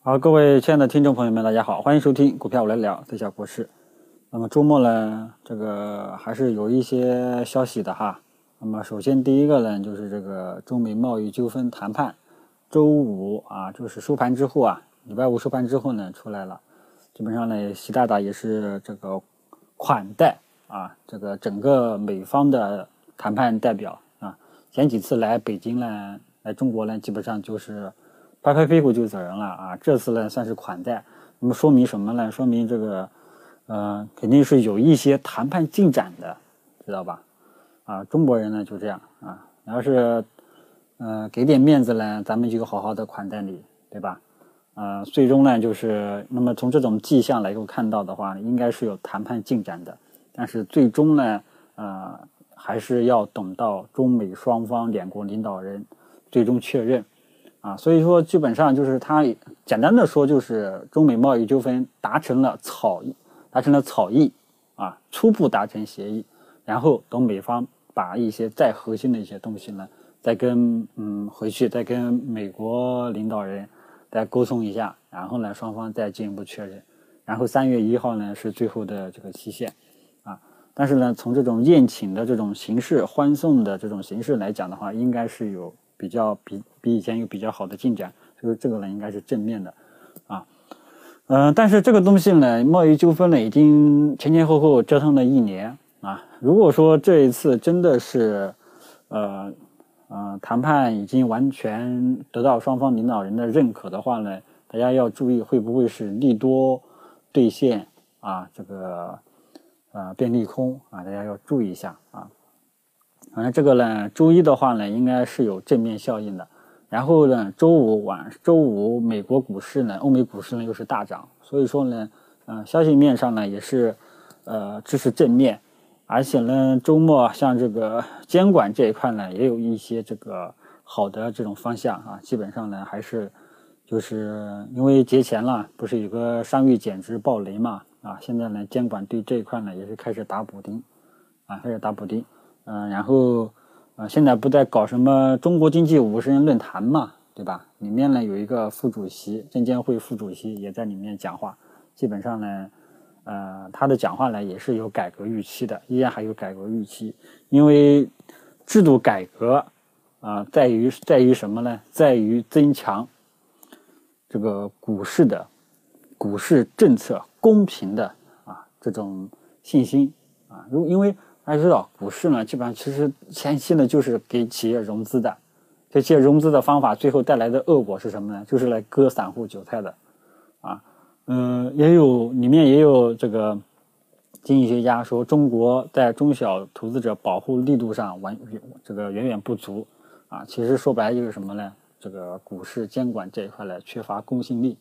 好，各位亲爱的听众朋友们，大家好，欢迎收听股票我来聊，这下国事。那么周末呢，这个还是有一些消息的哈。那么首先第一个呢，就是这个中美贸易纠纷谈判，周五啊，就是收盘之后啊，礼拜五收盘之后呢，出来了。基本上呢，习大大也是这个款待啊，这个整个美方的谈判代表啊，前几次来北京呢，来中国呢，基本上就是。拍拍屁股就走人了啊！这次呢算是款待，那么说明什么呢？说明这个，呃，肯定是有一些谈判进展的，知道吧？啊，中国人呢就这样啊，你要是，呃，给点面子呢，咱们就好好的款待你，对吧？呃，最终呢就是，那么从这种迹象来够看到的话，应该是有谈判进展的，但是最终呢，呃，还是要等到中美双方两国领导人最终确认。啊，所以说基本上就是他简单的说，就是中美贸易纠纷达成了草，达成了草议，啊，初步达成协议，然后等美方把一些再核心的一些东西呢，再跟嗯回去再跟美国领导人再沟通一下，然后呢双方再进一步确认，然后三月一号呢是最后的这个期限，啊，但是呢从这种宴请的这种形式、欢送的这种形式来讲的话，应该是有。比较比比以前有比较好的进展，所以这个呢应该是正面的，啊，嗯，但是这个东西呢，贸易纠纷呢已经前前后后折腾了一年啊。如果说这一次真的是，呃，呃，谈判已经完全得到双方领导人的认可的话呢，大家要注意会不会是利多兑现啊？这个，呃，变利空啊？大家要注意一下啊。反正这个呢，周一的话呢，应该是有正面效应的。然后呢，周五晚，周五美国股市呢，欧美股市呢又是大涨，所以说呢，嗯，消息面上呢也是，呃，支持正面。而且呢，周末像这个 监管这一块呢，也有一些这个好的这种方向啊。基本上呢，还是就是因为节前了，不是有个商誉减值暴雷嘛，啊，现在呢，监管对这一块呢也是开始打补丁，啊，开始打补丁。嗯，然后，呃，现在不在搞什么中国经济五十人论坛嘛，对吧？里面呢有一个副主席，证监会副主席也在里面讲话。基本上呢，呃，他的讲话呢也是有改革预期的，依然还有改革预期。因为制度改革啊，在于在于什么呢？在于增强这个股市的股市政策公平的啊这种信心啊。如因为。大家知道，股市呢，基本上其实前期呢就是给企业融资的，这些融资的方法最后带来的恶果是什么呢？就是来割散户韭菜的，啊，嗯，也有里面也有这个经济学家说，中国在中小投资者保护力度上完这个远远不足，啊，其实说白了就是什么呢？这个股市监管这一块呢缺乏公信力，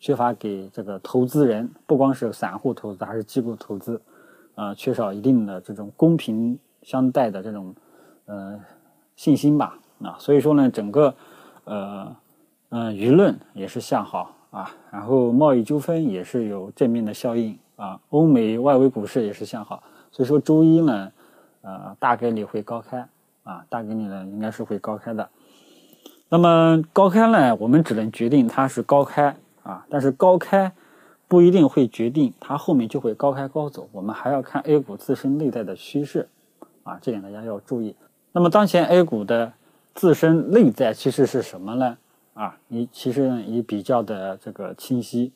缺乏给这个投资人，不光是散户投资还是机构投资。呃，缺少一定的这种公平相待的这种呃信心吧，啊，所以说呢，整个呃嗯舆论也是向好啊，然后贸易纠纷也是有正面的效应啊，欧美外围股市也是向好，所以说周一呢，呃大概率会高开啊，大概率呢应该是会高开的。那么高开呢，我们只能决定它是高开啊，但是高开。不一定会决定它后面就会高开高走，我们还要看 A 股自身内在的趋势，啊，这点大家要注意。那么当前 A 股的自身内在趋势是什么呢？啊，你其实呢也比较的这个清晰，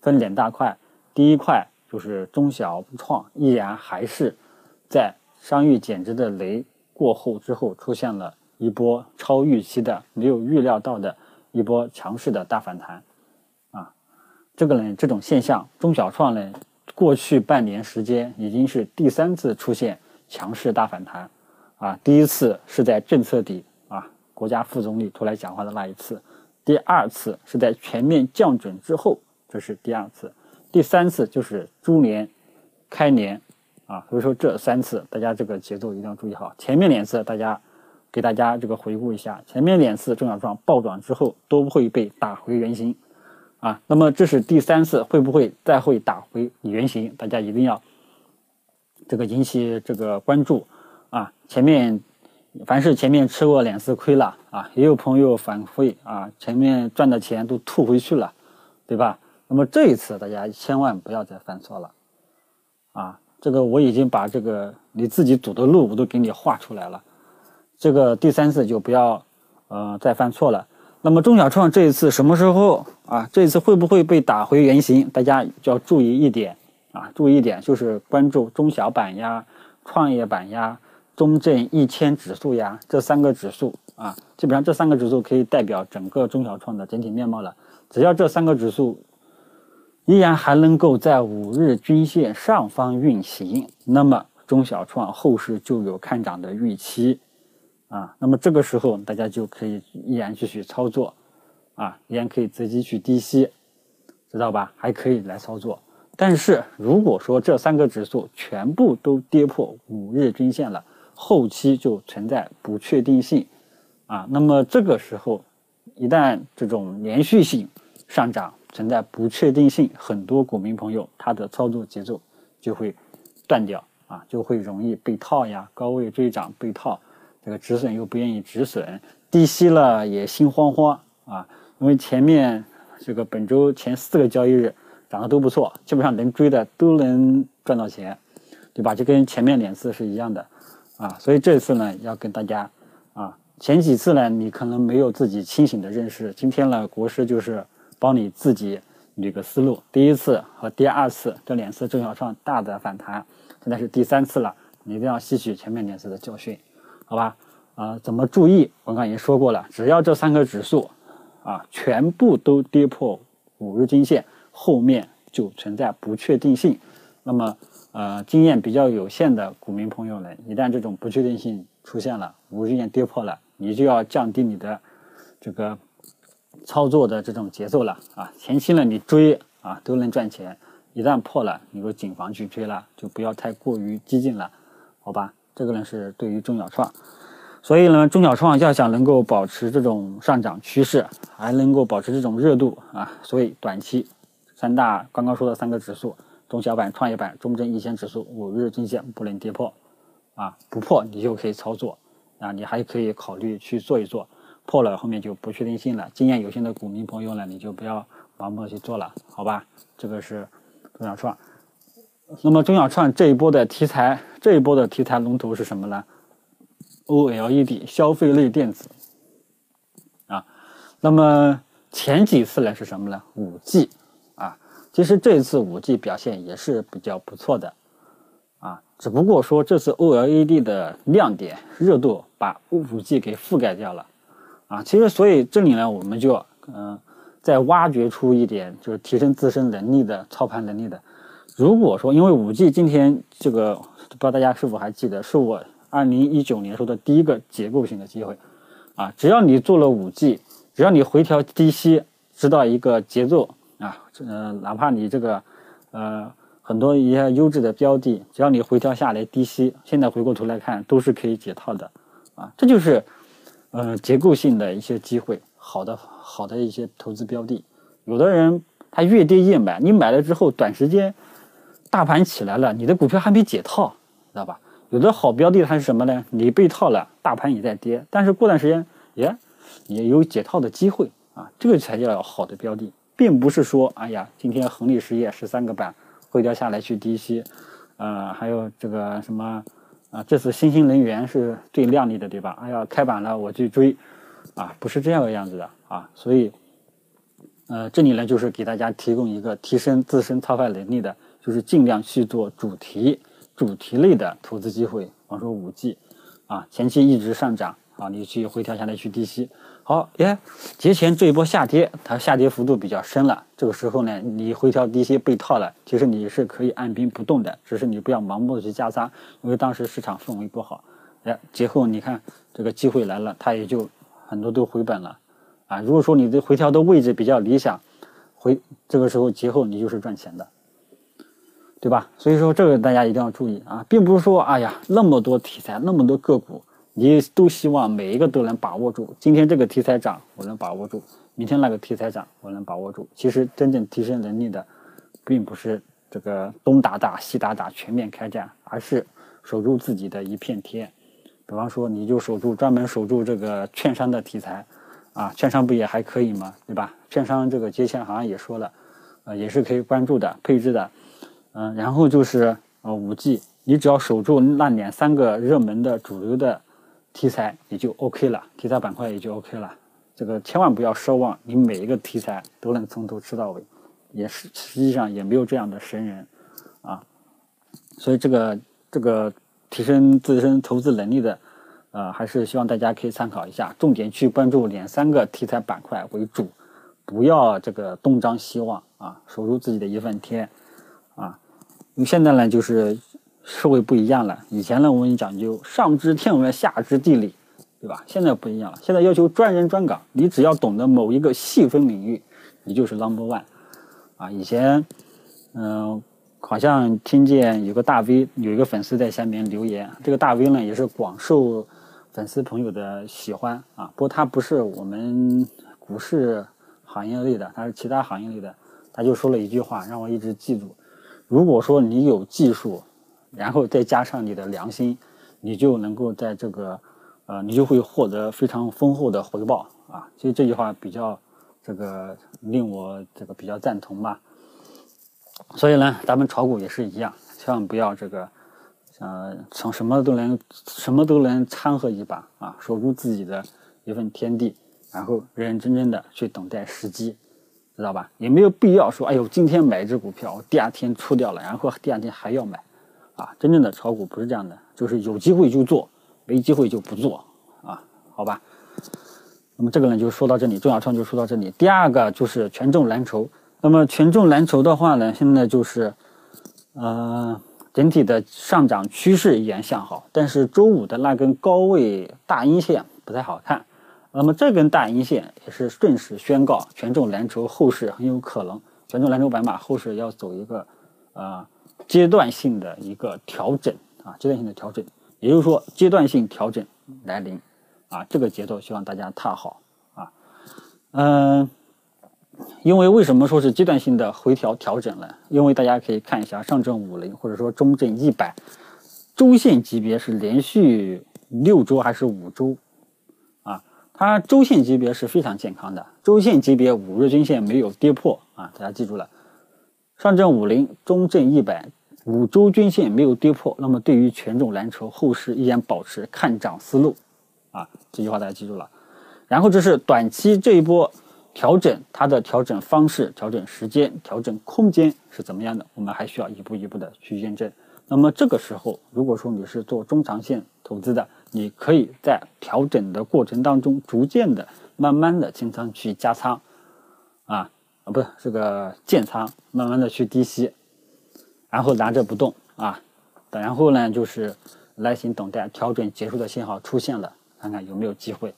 分两大块。第一块就是中小创依然还是在商誉减值的雷过后之后，出现了一波超预期的、没有预料到的一波强势的大反弹。这个呢，这种现象，中小创呢，过去半年时间已经是第三次出现强势大反弹，啊，第一次是在政策底啊，国家副总理出来讲话的那一次，第二次是在全面降准之后，这是第二次，第三次就是猪年开年，啊，所以说这三次大家这个节奏一定要注意好，前面两次大家给大家这个回顾一下，前面两次中小创暴涨之后都会被打回原形。啊，那么这是第三次，会不会再会打回原形？大家一定要这个引起这个关注啊！前面凡是前面吃过两次亏了啊，也有朋友反馈啊，前面赚的钱都吐回去了对吧？那么这一次大家千万不要再犯错了，啊，这个我已经把这个你自己走的路我都给你画出来了，这个第三次就不要呃再犯错了。那么中小创这一次什么时候啊？这一次会不会被打回原形？大家就要注意一点啊，注意一点就是关注中小板呀、创业板呀、中证一千指数呀这三个指数啊，基本上这三个指数可以代表整个中小创的整体面貌了。只要这三个指数依然还能够在五日均线上方运行，那么中小创后市就有看涨的预期。啊，那么这个时候大家就可以依然继续操作，啊，依然可以择机去低吸，知道吧？还可以来操作。但是如果说这三个指数全部都跌破五日均线了，后期就存在不确定性，啊，那么这个时候一旦这种连续性上涨存在不确定性，很多股民朋友他的操作节奏就会断掉，啊，就会容易被套呀，高位追涨被套。这个止损又不愿意止损，低吸了也心慌慌啊！因为前面这个本周前四个交易日涨得都不错，基本上能追的都能赚到钱，对吧？就跟前面两次是一样的啊！所以这次呢，要跟大家啊，前几次呢，你可能没有自己清醒的认识，今天呢，国师就是帮你自己捋个思路。第一次和第二次这两次中小创大的反弹，现在是第三次了，你一定要吸取前面两次的教训。好吧，啊，怎么注意？我刚才已经说过了，只要这三个指数啊全部都跌破五日均线，后面就存在不确定性。那么，呃，经验比较有限的股民朋友们，一旦这种不确定性出现了，五日均线跌破了，你就要降低你的这个操作的这种节奏了啊。前期呢，你追啊都能赚钱，一旦破了，你就谨防去追了，就不要太过于激进了，好吧？这个呢是对于中小创，所以呢中小创要想能够保持这种上涨趋势，还能够保持这种热度啊，所以短期三大刚刚说的三个指数，中小板、创业板、中证一千指数五日均线不能跌破啊，不破你就可以操作啊，你还可以考虑去做一做，破了后面就不确定性了。经验有限的股民朋友呢，你就不要盲目去做了，好吧？这个是中小创。那么中小创这一波的题材，这一波的题材龙头是什么呢？OLED 消费类电子啊。那么前几次呢是什么呢？5G 啊。其实这一次 5G 表现也是比较不错的啊。只不过说这次 OLED 的亮点热度把 5G 给覆盖掉了啊。其实所以这里呢，我们就嗯再挖掘出一点，就是提升自身能力的操盘能力的。如果说因为五 G 今天这个不知道大家是否还记得，是我二零一九年说的第一个结构性的机会，啊，只要你做了五 G，只要你回调低吸，知道一个节奏啊，呃，哪怕你这个呃很多一些优质的标的，只要你回调下来低吸，现在回过头来看都是可以解套的，啊，这就是呃结构性的一些机会，好的好的一些投资标的，有的人他越跌越买，你买了之后短时间。大盘起来了，你的股票还没解套，知道吧？有的好标的它是什么呢？你被套了，大盘也在跌，但是过段时间，耶，也有解套的机会啊，这个才叫好的标的，并不是说，哎呀，今天恒力实业十三个板回调下来去低吸，呃，还有这个什么啊，这次新兴能源是最靓丽的，对吧？哎呀，开板了我去追，啊，不是这样的样子的啊，所以，呃，这里呢就是给大家提供一个提升自身操盘能力的。就是尽量去做主题、主题类的投资机会，比方说五 G，啊，前期一直上涨，啊，你去回调下来去低吸，好，耶，节前这一波下跌，它下跌幅度比较深了，这个时候呢，你回调低吸被套了，其实你是可以按兵不动的，只是你不要盲目的去加仓，因为当时市场氛围不好，哎，节后你看这个机会来了，它也就很多都回本了，啊，如果说你的回调的位置比较理想，回这个时候节后你就是赚钱的。对吧？所以说这个大家一定要注意啊，并不是说哎呀那么多题材那么多个股，你都希望每一个都能把握住。今天这个题材涨，我能把握住；明天那个题材涨，我能把握住。其实真正提升能力的，并不是这个东打打西打打全面开战，而是守住自己的一片天。比方说，你就守住专门守住这个券商的题材啊，券商不也还可以吗？对吧？券商这个节前好像也说了，呃，也是可以关注的、配置的。嗯，然后就是呃五 G，你只要守住那两三个热门的主流的题材，也就 OK 了，题材板块也就 OK 了。这个千万不要奢望你每一个题材都能从头吃到尾，也是实际上也没有这样的神人啊。所以这个这个提升自身投资能力的。呃，还是希望大家可以参考一下，重点去关注两三个题材板块为主，不要这个东张西望啊，守住自己的一份天。因为现在呢，就是社会不一样了，以前呢我们讲究上知天文下知地理，对吧？现在不一样了，现在要求专人专岗，你只要懂得某一个细分领域，你就是 number one 啊。以前，嗯。好像听见有个大 V 有一个粉丝在下面留言，这个大 V 呢也是广受粉丝朋友的喜欢啊。不过他不是我们股市行业类的，他是其他行业类的。他就说了一句话，让我一直记住：如果说你有技术，然后再加上你的良心，你就能够在这个呃，你就会获得非常丰厚的回报啊。其实这句话比较这个令我这个比较赞同吧。所以呢，咱们炒股也是一样，千万不要这个，呃，从什么都能什么都能掺和一把啊，守住自己的一份天地，然后认认真真的去等待时机，知道吧？也没有必要说，哎呦，今天买一只股票，第二天出掉了，然后第二天还要买，啊，真正的炒股不是这样的，就是有机会就做，没机会就不做，啊，好吧？那么这个呢，就说到这里，中小创就说到这里。第二个就是权重蓝筹。那么权重蓝筹的话呢，现在就是，呃，整体的上涨趋势依然向好，但是周五的那根高位大阴线不太好看。那么这根大阴线也是顺势宣告权重蓝筹后市很有可能，权重蓝筹白马后市要走一个呃阶段性的一个调整啊，阶段性的调整，也就是说阶段性调整来临啊，这个节奏希望大家踏好啊，嗯。因为为什么说是阶段性的回调调整呢？因为大家可以看一下上证五零或者说中证一百周线级别是连续六周还是五周？它周线级别是非常健康的，周线级别五日均线没有跌破啊，大家记住了，上证五零、中证一百五周均线没有跌破，那么对于权重蓝筹后市依然保持看涨思路啊，这句话大家记住了。然后这是短期这一波。调整它的调整方式、调整时间、调整空间是怎么样的？我们还需要一步一步的去验证。那么这个时候，如果说你是做中长线投资的，你可以在调整的过程当中，逐渐的、慢慢的清仓去加仓，啊啊，不是这个建仓，慢慢的去低吸，然后拿着不动啊，然后呢就是耐心等待调整结束的信号出现了，看看有没有机会。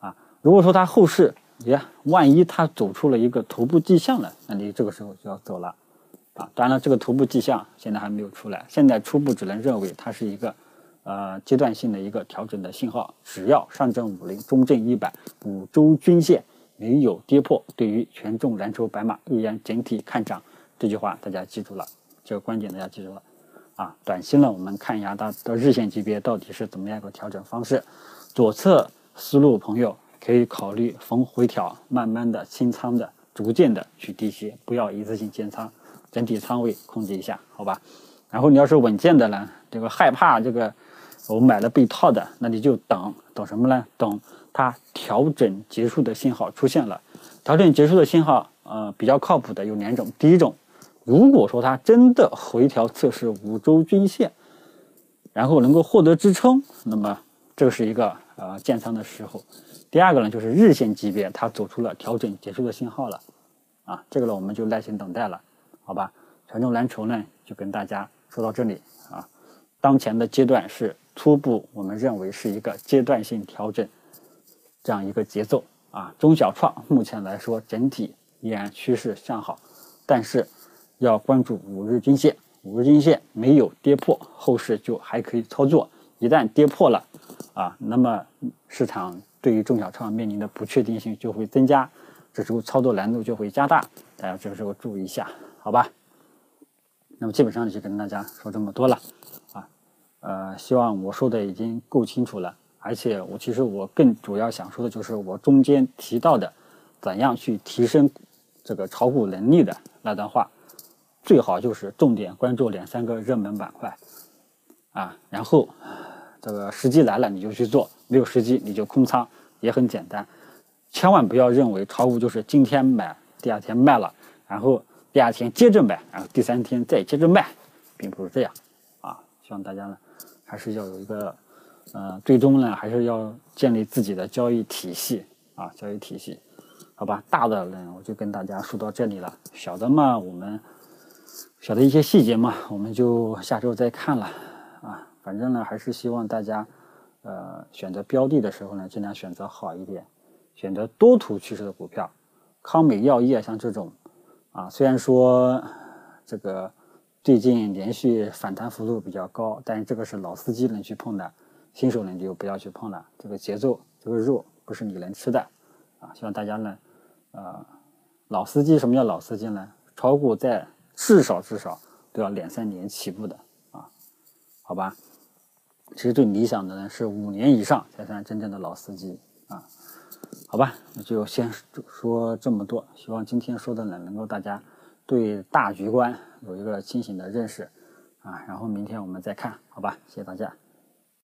啊。如果说它后市，耶，万一它走出了一个头部迹象了，那你这个时候就要走了，啊，当然了，这个头部迹象现在还没有出来，现在初步只能认为它是一个，呃，阶段性的一个调整的信号。只要上证五零、中证一百五周均线没有跌破，对于权重蓝筹白马依然整体看涨。这句话大家记住了，这个观点大家记住了，啊，短期呢，我们看一下它的日线级别到底是怎么样一个调整方式。左侧思路朋友。可以考虑逢回调，慢慢的清仓的，逐渐的去低吸，不要一次性建仓，整体仓位控制一下，好吧？然后你要是稳健的呢，这个害怕这个我买了被套的，那你就等等什么呢？等它调整结束的信号出现了。调整结束的信号，呃，比较靠谱的有两种。第一种，如果说它真的回调测试五周均线，然后能够获得支撑，那么这是一个呃建仓的时候。第二个呢，就是日线级别它走出了调整结束的信号了，啊，这个呢我们就耐心等待了，好吧？权重蓝筹呢就跟大家说到这里啊，当前的阶段是初步，我们认为是一个阶段性调整这样一个节奏啊。中小创目前来说整体依然趋势向好，但是要关注五日均线，五日均线没有跌破，后市就还可以操作，一旦跌破了啊，那么市场。对于中小创面临的不确定性就会增加，这时候操作难度就会加大，大家这个时候注意一下，好吧？那么基本上就跟大家说这么多了，啊，呃，希望我说的已经够清楚了，而且我其实我更主要想说的就是我中间提到的，怎样去提升这个炒股能力的那段话，最好就是重点关注两三个热门板块，啊，然后这个时机来了你就去做，没有时机你就空仓，也很简单。千万不要认为炒股就是今天买，第二天卖了，然后第二天接着买，然后第三天再接着卖，并不是这样啊。希望大家呢还是要有一个。呃，最终呢，还是要建立自己的交易体系啊，交易体系，好吧？大的呢，我就跟大家说到这里了。小的嘛，我们小的一些细节嘛，我们就下周再看了啊。反正呢，还是希望大家呃选择标的的时候呢，尽量选择好一点，选择多头趋势的股票。康美药业像这种啊，虽然说这个最近连续反弹幅度比较高，但是这个是老司机能去碰的。新手呢就不要去碰了，这个节奏，这个肉不是你能吃的，啊，希望大家呢，呃，老司机，什么叫老司机呢？炒股在至少至少都要两三年起步的，啊，好吧？其实最理想的呢是五年以上才算真正的老司机，啊，好吧？那就先说这么多，希望今天说的呢能够大家对大局观有一个清醒的认识，啊，然后明天我们再看，好吧？谢谢大家。